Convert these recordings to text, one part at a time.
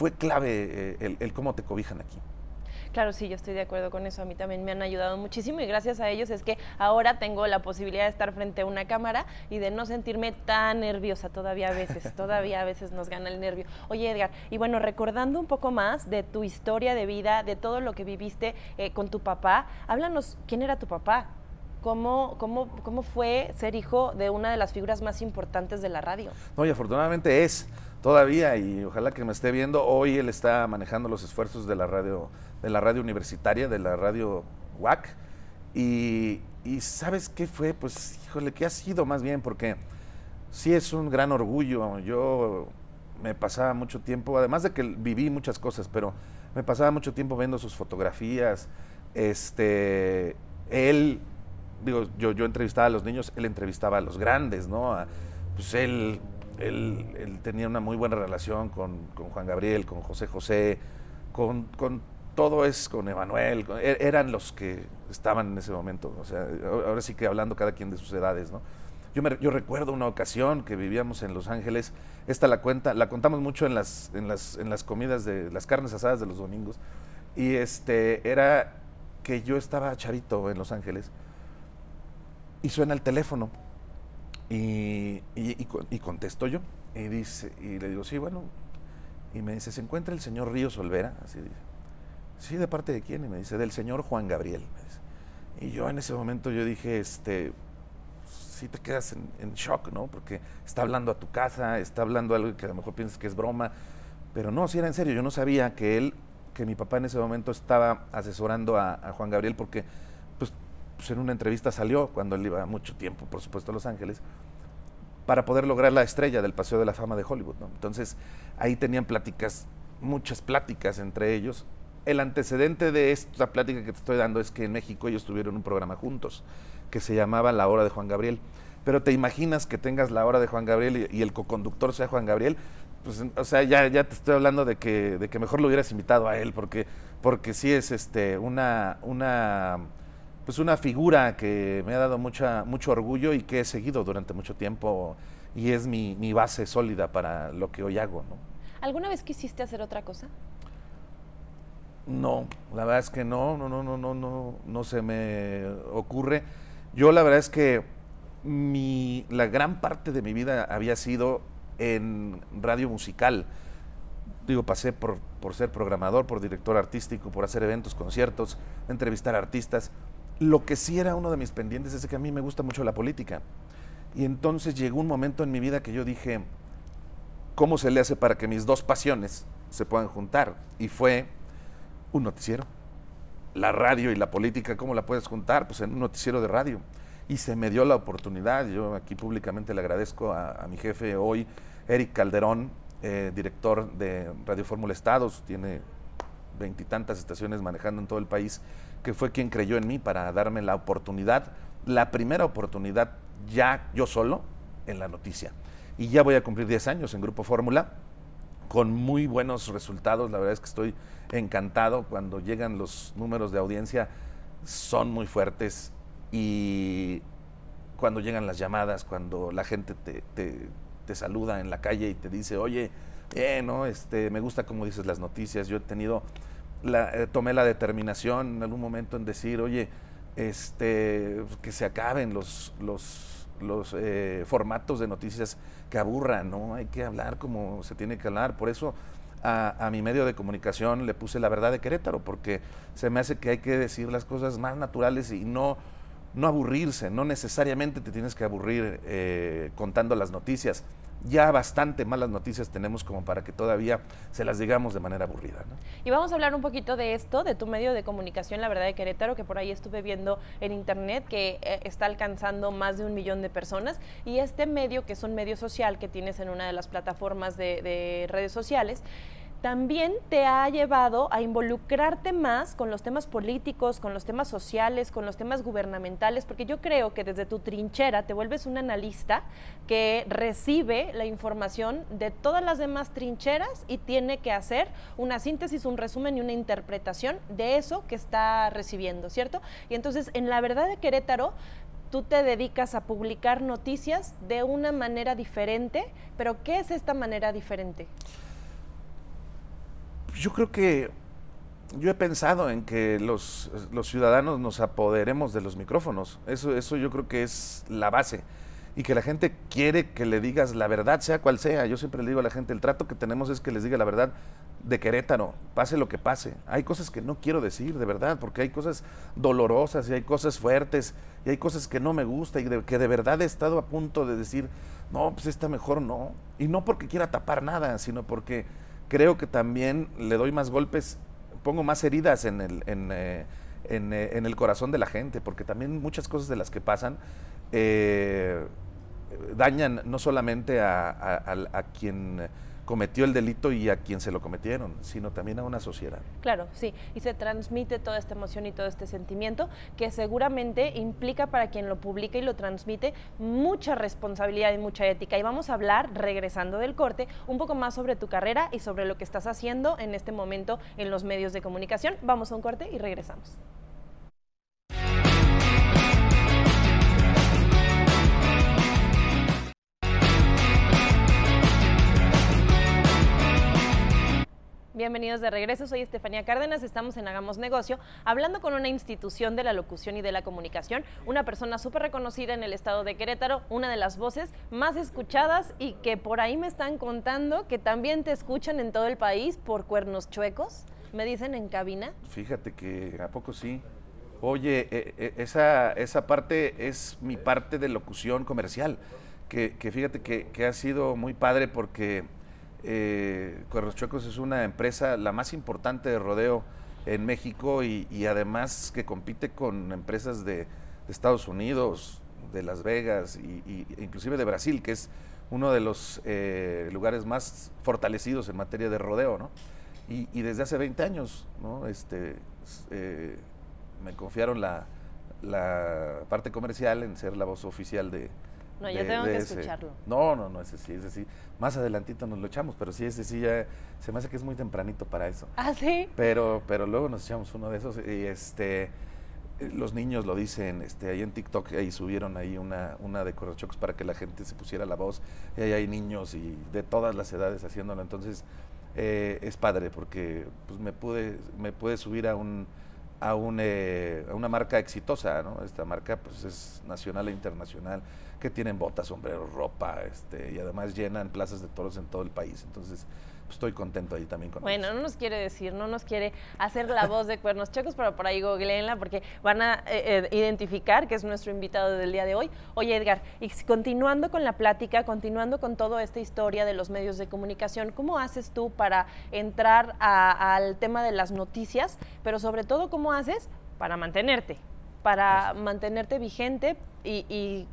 fue clave eh, el cómo te cobijan aquí. Claro, sí, yo estoy de acuerdo con eso. A mí también me han ayudado muchísimo y gracias a ellos es que ahora tengo la posibilidad de estar frente a una cámara y de no sentirme tan nerviosa todavía a veces. todavía a veces nos gana el nervio. Oye, Edgar, y bueno, recordando un poco más de tu historia de vida, de todo lo que viviste eh, con tu papá, háblanos, ¿quién era tu papá? ¿Cómo, cómo, ¿Cómo fue ser hijo de una de las figuras más importantes de la radio? No, y afortunadamente es todavía y ojalá que me esté viendo. Hoy él está manejando los esfuerzos de la radio, de la radio universitaria, de la radio WAC. Y, ¿sabes qué fue? Pues, híjole, ¿qué ha sido más bien? Porque sí es un gran orgullo. Yo me pasaba mucho tiempo, además de que viví muchas cosas, pero me pasaba mucho tiempo viendo sus fotografías. Este, él, digo, yo, yo entrevistaba a los niños, él entrevistaba a los grandes, ¿no? pues él él, tenía una muy buena relación con, Juan Gabriel, con José José, con, todo es con Emanuel, er, eran los que estaban en ese momento, o sea, ahora sí que hablando cada quien de sus edades, ¿no? Yo, yo recuerdo una ocasión que vivíamos en Los Ángeles, esta la cuenta, la contamos mucho en las, en las, en las comidas de las carnes asadas de los domingos, y este era que yo estaba chavito en Los Ángeles y suena el teléfono y, y, contesto yo. Y, dice, y le digo, sí, bueno. Y me dice, ¿se encuentra el señor Ríos Olvera? Así dice. Sí, ¿de parte de quién? Y me dice, del señor Juan Gabriel. Y yo en ese momento yo dije, este, sí te quedas en, shock, ¿no? Porque está hablando a tu casa, está hablando algo que a lo mejor piensas que es broma. Pero no, si era en serio. Yo no sabía que él, que mi papá en ese momento estaba asesorando a, a Juan Gabriel porque pues en una entrevista salió cuando él iba mucho tiempo, por supuesto, a Los Ángeles, para poder lograr la estrella del Paseo de la Fama de Hollywood. Entonces, ahí tenían pláticas, muchas pláticas entre ellos. El antecedente de esta plática que te estoy dando es que en México ellos tuvieron un programa juntos que se llamaba La Hora de Juan Gabriel. Pero te imaginas que tengas La Hora de Juan Gabriel y, el coconductor sea Juan Gabriel, pues, o sea, ya, ya te estoy hablando de que, de que mejor lo hubieras invitado a él, porque, porque sí es este, una, una pues una figura que me ha dado mucha, mucho orgullo y que he seguido durante mucho tiempo y es mi, base sólida para lo que hoy hago. ¿no? ¿Alguna vez quisiste hacer otra cosa? No, la verdad es que no, no, no, no, no, no, no se me ocurre. Yo la verdad es que mi, la gran parte de mi vida había sido en radio musical. Digo, pasé por, por ser programador, por director artístico, por hacer eventos, conciertos, entrevistar artistas. Lo que sí era uno de mis pendientes es que a mí me gusta mucho la política. Y entonces llegó un momento en mi vida que yo dije, ¿cómo se le hace para que mis dos pasiones se puedan juntar? Y fue un noticiero. La radio y la política, ¿cómo la puedes juntar? Pues en un noticiero de radio. Y se me dio la oportunidad. Yo aquí públicamente le agradezco a, mi jefe hoy, Eric Calderón, eh, director de Radio Fórmula Estados, tiene veintitantas estaciones manejando en todo el país que fue quien creyó en mí para darme la oportunidad, la primera oportunidad ya yo solo en la noticia. Y ya voy a cumplir 10 años en Grupo Fórmula con muy buenos resultados. La verdad es que estoy encantado cuando llegan los números de audiencia, son muy fuertes y cuando llegan las llamadas, cuando la gente te, te, saluda en la calle y te dice, oye, eh, no, este, me gusta cómo dices las noticias. Yo he tenido eh, tomé la determinación en algún momento en decir, oye, este, que se acaben los, los, eh, formatos de noticias que aburran, ¿no? Hay que hablar como se tiene que hablar. Por eso a, mi medio de comunicación le puse la verdad de Querétaro, porque se me hace que hay que decir las cosas más naturales y no, no aburrirse, no necesariamente te tienes que aburrir eh, contando las noticias ya bastante malas noticias tenemos como para que todavía se las digamos de manera aburrida. Y vamos a hablar un poquito de esto, de tu medio de comunicación, la verdad de Querétaro, que por ahí estuve viendo en internet que eh, está alcanzando más de un millón de personas. Y este medio, que es un medio social que tienes en una de las plataformas de redes sociales, también te ha llevado a involucrarte más con los temas políticos, con los temas sociales, con los temas gubernamentales, porque yo creo que desde tu trinchera te vuelves un analista que recibe la información de todas las demás trincheras y tiene que hacer una síntesis, un resumen y una interpretación de eso que está recibiendo, ¿cierto? Y entonces, en la verdad de Querétaro, tú te dedicas a publicar noticias de una manera diferente, pero ¿qué es esta manera diferente? Yo creo que yo he pensado en que los, los, ciudadanos nos apoderemos de los micrófonos. Eso, eso yo creo que es la base. Y que la gente quiere que le digas la verdad, sea cual sea. Yo siempre le digo a la gente, el trato que tenemos es que les diga la verdad de Querétaro, pase lo que pase. Hay cosas que no quiero decir, de verdad, porque hay cosas dolorosas y hay cosas fuertes y hay cosas que no me gusta y que de verdad he estado a punto de decir, no, pues esta mejor no. Y no porque quiera tapar nada, sino porque creo que también le doy más golpes pongo más heridas en el, en, eh, eh, en, el corazón de la gente, porque también muchas cosas de las que pasan eh, dañan no solamente a, a quien cometió el delito y a quien se lo cometieron, sino también a una sociedad. Claro, sí, y se transmite toda esta emoción y todo este sentimiento que seguramente implica para quien lo publica y lo transmite mucha responsabilidad y mucha ética. Y vamos a hablar, regresando del corte, un poco más sobre tu carrera y sobre lo que estás haciendo en este momento en los medios de comunicación. Vamos a un corte y regresamos. Bienvenidos de regreso, soy Estefanía Cárdenas, estamos en Hagamos Negocio, hablando con una institución de la locución y de la comunicación, una persona súper reconocida en el estado de Querétaro, una de las voces más escuchadas y que por ahí me están contando que también te escuchan en todo el país por cuernos chuecos, me dicen en cabina. Fíjate que a poco sí. Oye, eh, eh, esa, esa parte es mi parte de locución comercial, que, fíjate que ha sido muy padre porque eh, Cuernos Chuecos es una empresa la más importante de rodeo en México y, además que compite con empresas de, Estados Unidos, de Las Vegas y, inclusive de Brasil, que es uno de los eh, lugares más fortalecidos en materia de rodeo, ¿no? Y, desde hace 20 años, ¿no? Este, eh, me confiaron la parte comercial en ser la voz oficial de, no, ya tengo que escucharlo. No, no, no, ese sí, ese sí. Más adelantito nos lo echamos, pero sí, ese sí ya se me hace que es muy tempranito para eso. Ah, sí. Pero, pero luego nos echamos uno de esos y este los niños lo dicen, este, ahí en TikTok ahí subieron ahí una, una de Corrachocos para que la gente se pusiera la voz, y ahí hay niños y de todas las edades haciéndolo, entonces eh, es padre porque pues me pude, me pude subir a un a, un, eh, a una marca exitosa, ¿no? Esta marca pues es nacional e internacional que tienen botas, sombreros, ropa, este, y además llenan plazas de toros en todo el país. Entonces, estoy contento ahí también con Bueno, no nos quiere decir, no nos quiere hacer la voz de cuernos checos, pero por ahí googleenla porque van a eh, eh, identificar que es nuestro invitado del día de hoy. Oye, Edgar, y continuando con la plática, continuando con toda esta historia de los medios de comunicación, ¿cómo haces tú para entrar al tema de las noticias, pero sobre todo, ¿cómo haces para mantenerte? Para mantenerte vigente y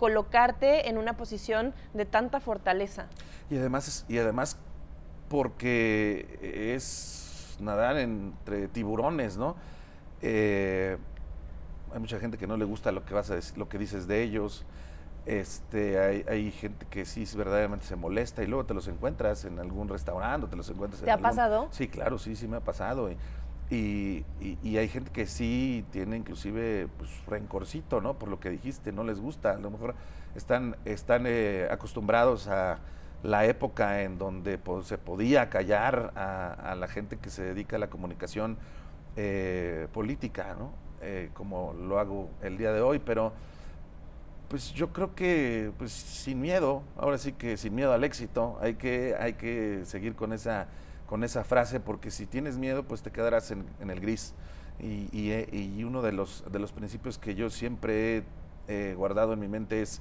colocarte en una posición de tanta fortaleza. Y además, y además porque es nadar entre tiburones, ¿no? Eh, hay mucha gente que no le gusta lo que vas a decir, lo que dices de ellos. Este, hay, hay, gente que sí verdaderamente se molesta y luego te los encuentras en algún restaurante, te los encuentras. ¿Te ha pasado? Sí, claro, sí, sí me ha pasado. Y, y, y, hay gente que sí tiene inclusive pues, rencorcito, ¿no? Por lo que dijiste, no les gusta. A lo mejor están, están eh, acostumbrados a la época en donde se podía callar a, la gente que se dedica a la comunicación eh, política, ¿no? Eh, como lo hago el día de hoy, pero pues yo creo que pues sin miedo, ahora sí que sin miedo al éxito, hay que, hay que seguir con esa con esa frase, porque si tienes miedo, pues te quedarás en, el gris. Y, y, uno de los, de los principios que yo siempre he guardado en mi mente es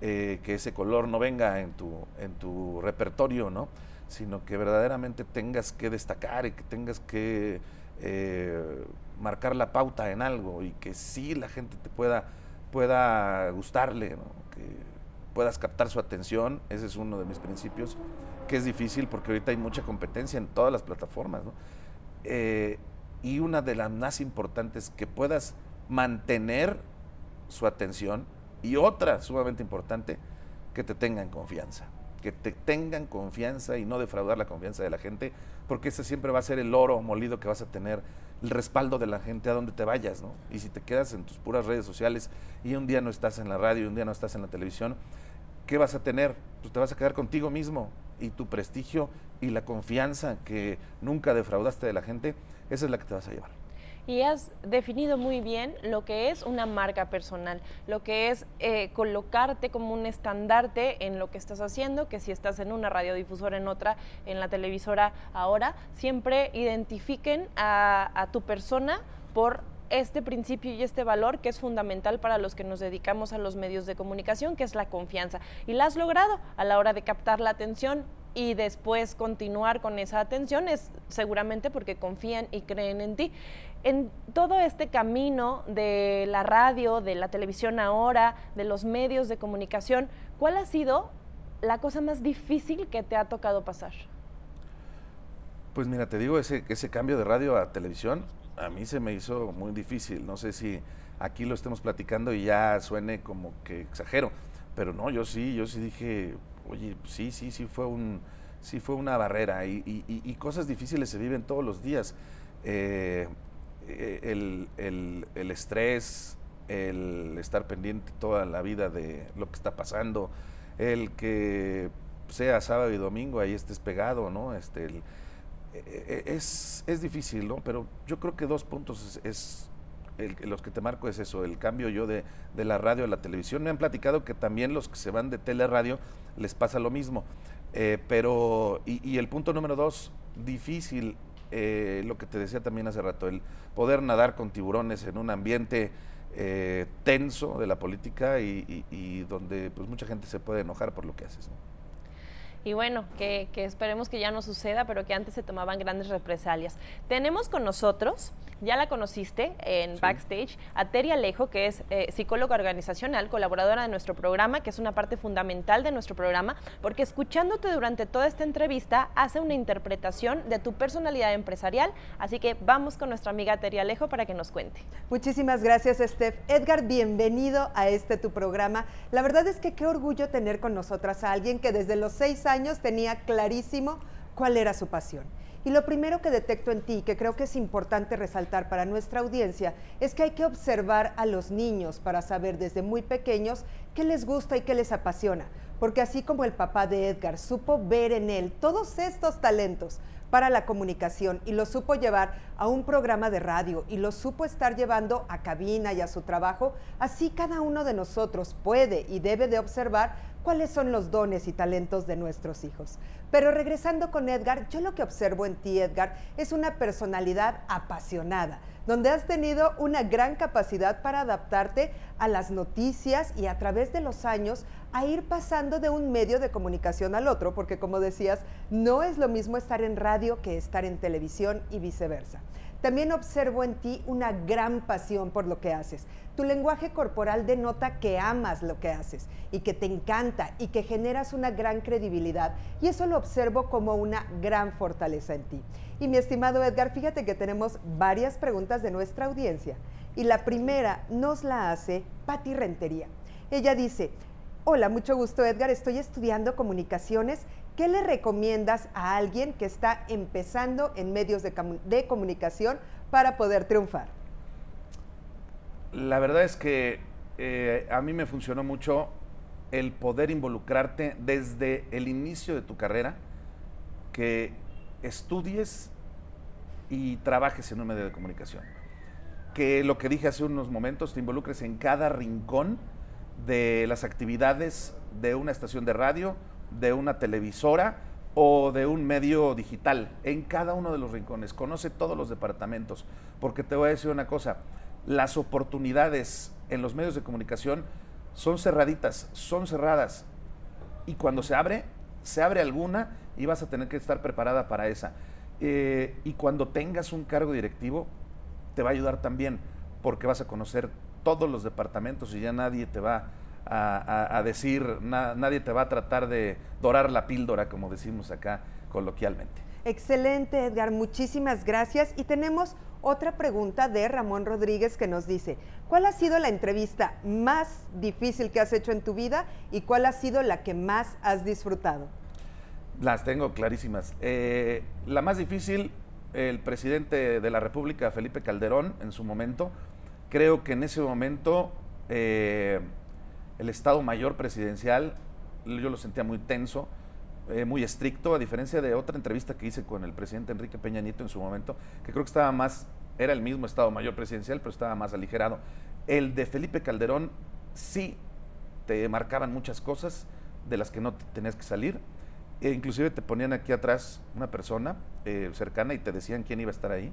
eh, que ese color no venga en tu, en tu repertorio, ¿no? sino que verdaderamente tengas que destacar y que tengas que eh, marcar la pauta en algo y que sí la gente te pueda, pueda gustarle, ¿no? que puedas captar su atención, ese es uno de mis principios que es difícil porque ahorita hay mucha competencia en todas las plataformas. Eh, y una de las más importantes, que puedas mantener su atención. Y otra sumamente importante, que te tengan confianza. Que te tengan confianza y no defraudar la confianza de la gente, porque ese siempre va a ser el oro molido que vas a tener, el respaldo de la gente a donde te vayas, ¿no? Y si te quedas en tus puras redes sociales y un día no estás en la radio y un día no estás en la televisión, ¿qué vas a tener? Pues te vas a quedar contigo mismo y tu prestigio y la confianza que nunca defraudaste de la gente, esa es la que te vas a llevar. Y has definido muy bien lo que es una marca personal, lo que es eh, colocarte como un estandarte en lo que estás haciendo, que si estás en una radiodifusora, en otra, en la televisora ahora, siempre identifiquen a, a tu persona por este principio y este valor que es fundamental para los que nos dedicamos a los medios de comunicación, que es la confianza. Y la has logrado a la hora de captar la atención y después continuar con esa atención es seguramente porque confían y creen en ti. En todo este camino de la radio, de la televisión ahora, de los medios de comunicación, ¿cuál ha sido la cosa más difícil que te ha tocado pasar? Pues mira, te digo, ese, ese cambio de radio a televisión a mí se me hizo muy difícil. No sé si aquí lo estemos platicando y ya suene como que exagero, pero no, yo sí, yo sí dije, oye, sí, sí, sí fue un, sí fue una barrera y, cosas difíciles se viven todos los días. Eh, el, el, estrés, el estar pendiente toda la vida de lo que está pasando, el que sea sábado y domingo ahí estés pegado, ¿no? Este, e, e, es, es difícil, ¿no? Pero yo creo que dos puntos es, los que te marco es eso, el cambio yo de, de, la radio a la televisión. Me han platicado que también los que se van de teleradio les pasa lo mismo. Eh, pero, y, el punto número dos, difícil eh, lo que te decía también hace rato, el poder nadar con tiburones en un ambiente eh, tenso de la política y, donde pues mucha gente se puede enojar por lo que haces. Y bueno, que, esperemos que ya no suceda, pero que antes se tomaban grandes represalias. Tenemos con nosotros ya la conociste en backstage, a Teri Alejo, que es eh, psicóloga organizacional, colaboradora de nuestro programa, que es una parte fundamental de nuestro programa, porque escuchándote durante toda esta entrevista hace una interpretación de tu personalidad empresarial. Así que vamos con nuestra amiga Teri Alejo para que nos cuente. Muchísimas gracias, Steph. Edgar, bienvenido a este tu programa. La verdad es que qué orgullo tener con nosotras a alguien que desde los seis años tenía clarísimo cuál era su pasión y lo primero que detecto en ti, que creo que es importante resaltar para nuestra audiencia, es que hay que observar a los niños para saber desde muy pequeños qué les gusta y qué les apasiona. Porque así como el papá de Edgar supo ver en él todos estos talentos para la comunicación y lo supo llevar a un programa de radio y lo supo estar llevando a cabina y a su trabajo, así cada uno de nosotros puede y debe de observar cuáles son los dones y talentos de nuestros hijos. Pero regresando con Edgar, yo lo que observo en ti, Edgar, es una personalidad apasionada, donde has tenido una gran capacidad para adaptarte a las noticias y a través de los años a ir pasando de un medio de comunicación al otro, porque como decías, no es lo mismo estar en radio que estar en televisión y viceversa. También observo en ti una gran pasión por lo que haces. Tu lenguaje corporal denota que amas lo que haces y que te encanta y que generas una gran credibilidad. Y eso lo observo como una gran fortaleza en ti. Y mi estimado Edgar, fíjate que tenemos varias preguntas de nuestra audiencia. Y la primera nos la hace Patti Rentería. Ella dice, hola, mucho gusto Edgar, estoy estudiando comunicaciones ¿Qué le recomiendas a alguien que está empezando en medios de, comunicación para poder triunfar? La verdad es que eh, a mí me funcionó mucho el poder involucrarte desde el inicio de tu carrera, que estudies y trabajes en un medio de comunicación. Que lo que dije hace unos momentos, te involucres en cada rincón de las actividades de una estación de radio, de una televisora o de un medio digital, en cada uno de los rincones. Conoce todos los departamentos, porque te voy a decir una cosa, las oportunidades en los medios de comunicación son cerraditas, son cerradas. Y cuando se abre, se abre alguna y vas a tener que estar preparada para esa. Eh, y cuando tengas un cargo directivo, te va a ayudar también, porque vas a conocer todos los departamentos y ya nadie te va a, decir, nadie te va a tratar de dorar la píldora, como decimos acá coloquialmente. Excelente, Edgar, muchísimas gracias. Y tenemos otra pregunta de Ramón Rodríguez que nos dice, ¿cuál ha sido la entrevista más difícil que has hecho en tu vida y cuál ha sido la que más has disfrutado? Las tengo clarísimas. Eh, la más difícil, el presidente de la República, Felipe Calderón, en su momento, creo que en ese momento eh, el Estado Mayor Presidencial, yo lo sentía muy tenso. eh, muy estricto, a diferencia de otra entrevista que hice con el presidente Enrique Peña Nieto en su momento, que creo que estaba más, era el mismo Estado Mayor Presidencial, pero estaba más aligerado. El de Felipe Calderón sí te marcaban muchas cosas de las que no tenías que salir. E inclusive te ponían aquí atrás una persona eh, cercana y te decían quién iba a estar ahí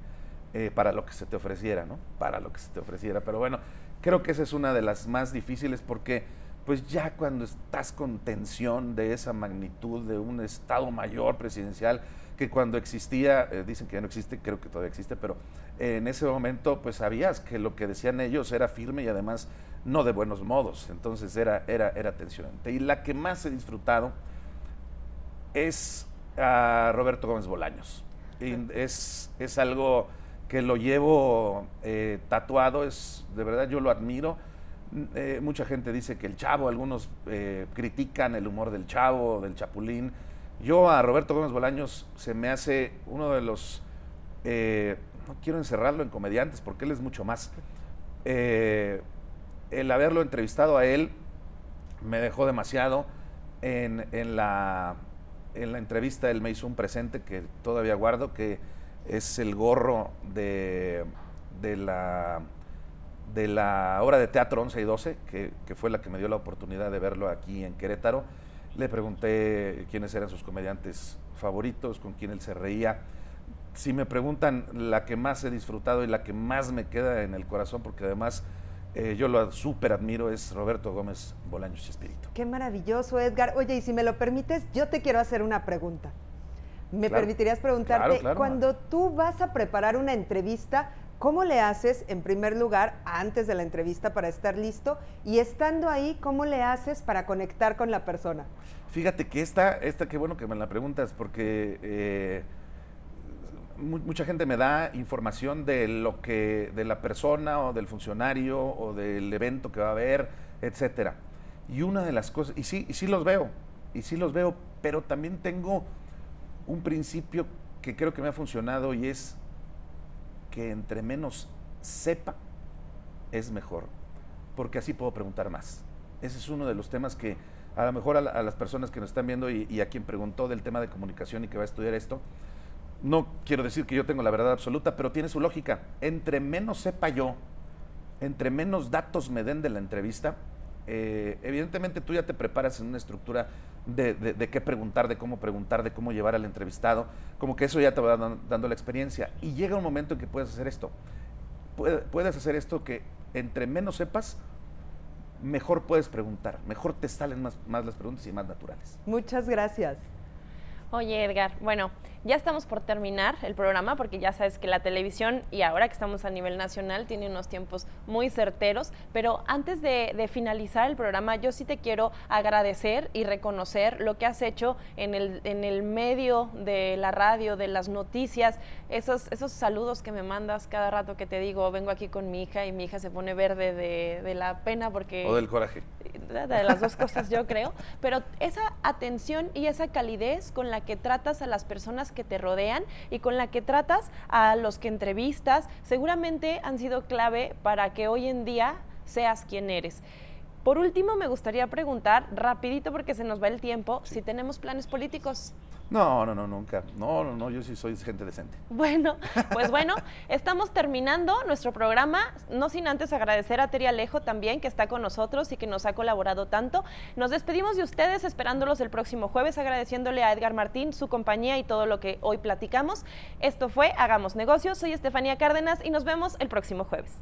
eh, para lo que se te ofreciera, ¿no? Para lo que se te ofreciera. Pero bueno, creo que esa es una de las más difíciles porque pues ya cuando estás con tensión de esa magnitud de un Estado mayor presidencial, que cuando existía, eh, dicen que ya no existe, creo que todavía existe, pero en ese momento pues sabías que lo que decían ellos era firme y además no de buenos modos, entonces era, era, era tensionante. Y la que más he disfrutado es a Roberto Gómez Bolaños. es, es algo que lo llevo eh, tatuado, es de verdad yo lo admiro. Eh, mucha gente dice que el chavo, algunos eh, critican el humor del chavo, del chapulín. Yo a Roberto Gómez Bolaños se me hace uno de los, no quiero encerrarlo en comediantes porque él es mucho más. el haberlo entrevistado a él me dejó demasiado. En, en, la, en la entrevista él me hizo un presente que todavía guardo, que es el gorro de, de, la, de la obra de teatro 11 y 12, que, que, fue la que me dio la oportunidad de verlo aquí en Querétaro. Le pregunté quiénes eran sus comediantes favoritos, con quién él se reía. Si me preguntan la que más he disfrutado y la que más me queda en el corazón, porque además eh, yo lo súper admiro, es Roberto Gómez Bolaños Espíritu. Qué maravilloso, Edgar. Oye, y si me lo permites, yo te quiero hacer una pregunta. ¿Me permitirías preguntarte, cuando tú vas a preparar una entrevista, ¿cómo le haces en primer lugar antes de la entrevista para estar listo? Y estando ahí, ¿cómo le haces para conectar con la persona? Fíjate que esta, esta qué bueno que me la preguntas, porque eh, mucha gente me da información de lo que, de la persona o del funcionario o del evento que va a haber, etcétera. Y una de las cosas, y sí, y sí los veo, y sí los veo, pero también tengo un principio que creo que me ha funcionado y es que entre menos sepa, es mejor, porque así puedo preguntar más. Ese es uno de los temas que a lo mejor a, las personas que nos están viendo y, a quien preguntó del tema de comunicación y que va a estudiar esto, no quiero decir que yo tengo la verdad absoluta, pero tiene su lógica. Entre menos sepa yo, entre menos datos me den de la entrevista, eh, evidentemente tú ya te preparas en una estructura de, qué preguntar, de cómo preguntar, de cómo llevar al entrevistado, como que eso ya te va dando la experiencia. Y llega un momento en que puedes hacer esto. puedes hacer esto que entre menos sepas, mejor puedes preguntar, mejor te salen más, más las preguntas y más naturales. Muchas gracias. Oye, Edgar, bueno, ya estamos por terminar el programa porque ya sabes que la televisión y ahora que estamos a nivel nacional tiene unos tiempos muy certeros, pero antes de, finalizar el programa yo sí te quiero agradecer y reconocer lo que has hecho en el, en el medio de la radio, de las noticias, esos, esos saludos que me mandas cada rato que te digo, vengo aquí con mi hija y mi hija se pone verde de, de la pena porque... O del coraje. De las dos cosas yo creo, pero esa atención y esa calidez con la que tratas a las personas que te rodean y con la que tratas a los que entrevistas, seguramente han sido clave para que hoy en día seas quien eres. Por último, me gustaría preguntar, rapidito porque se nos va el tiempo, si tenemos planes políticos. No, no, no, nunca. No, no, no, yo sí soy gente decente. Bueno, pues bueno, estamos terminando nuestro programa, no sin antes agradecer a Teri Alejo también, que está con nosotros y que nos ha colaborado tanto. Nos despedimos de ustedes esperándolos el próximo jueves, agradeciéndole a Edgar Martín su compañía y todo lo que hoy platicamos. Esto fue Hagamos Negocios, soy Estefanía Cárdenas y nos vemos el próximo jueves.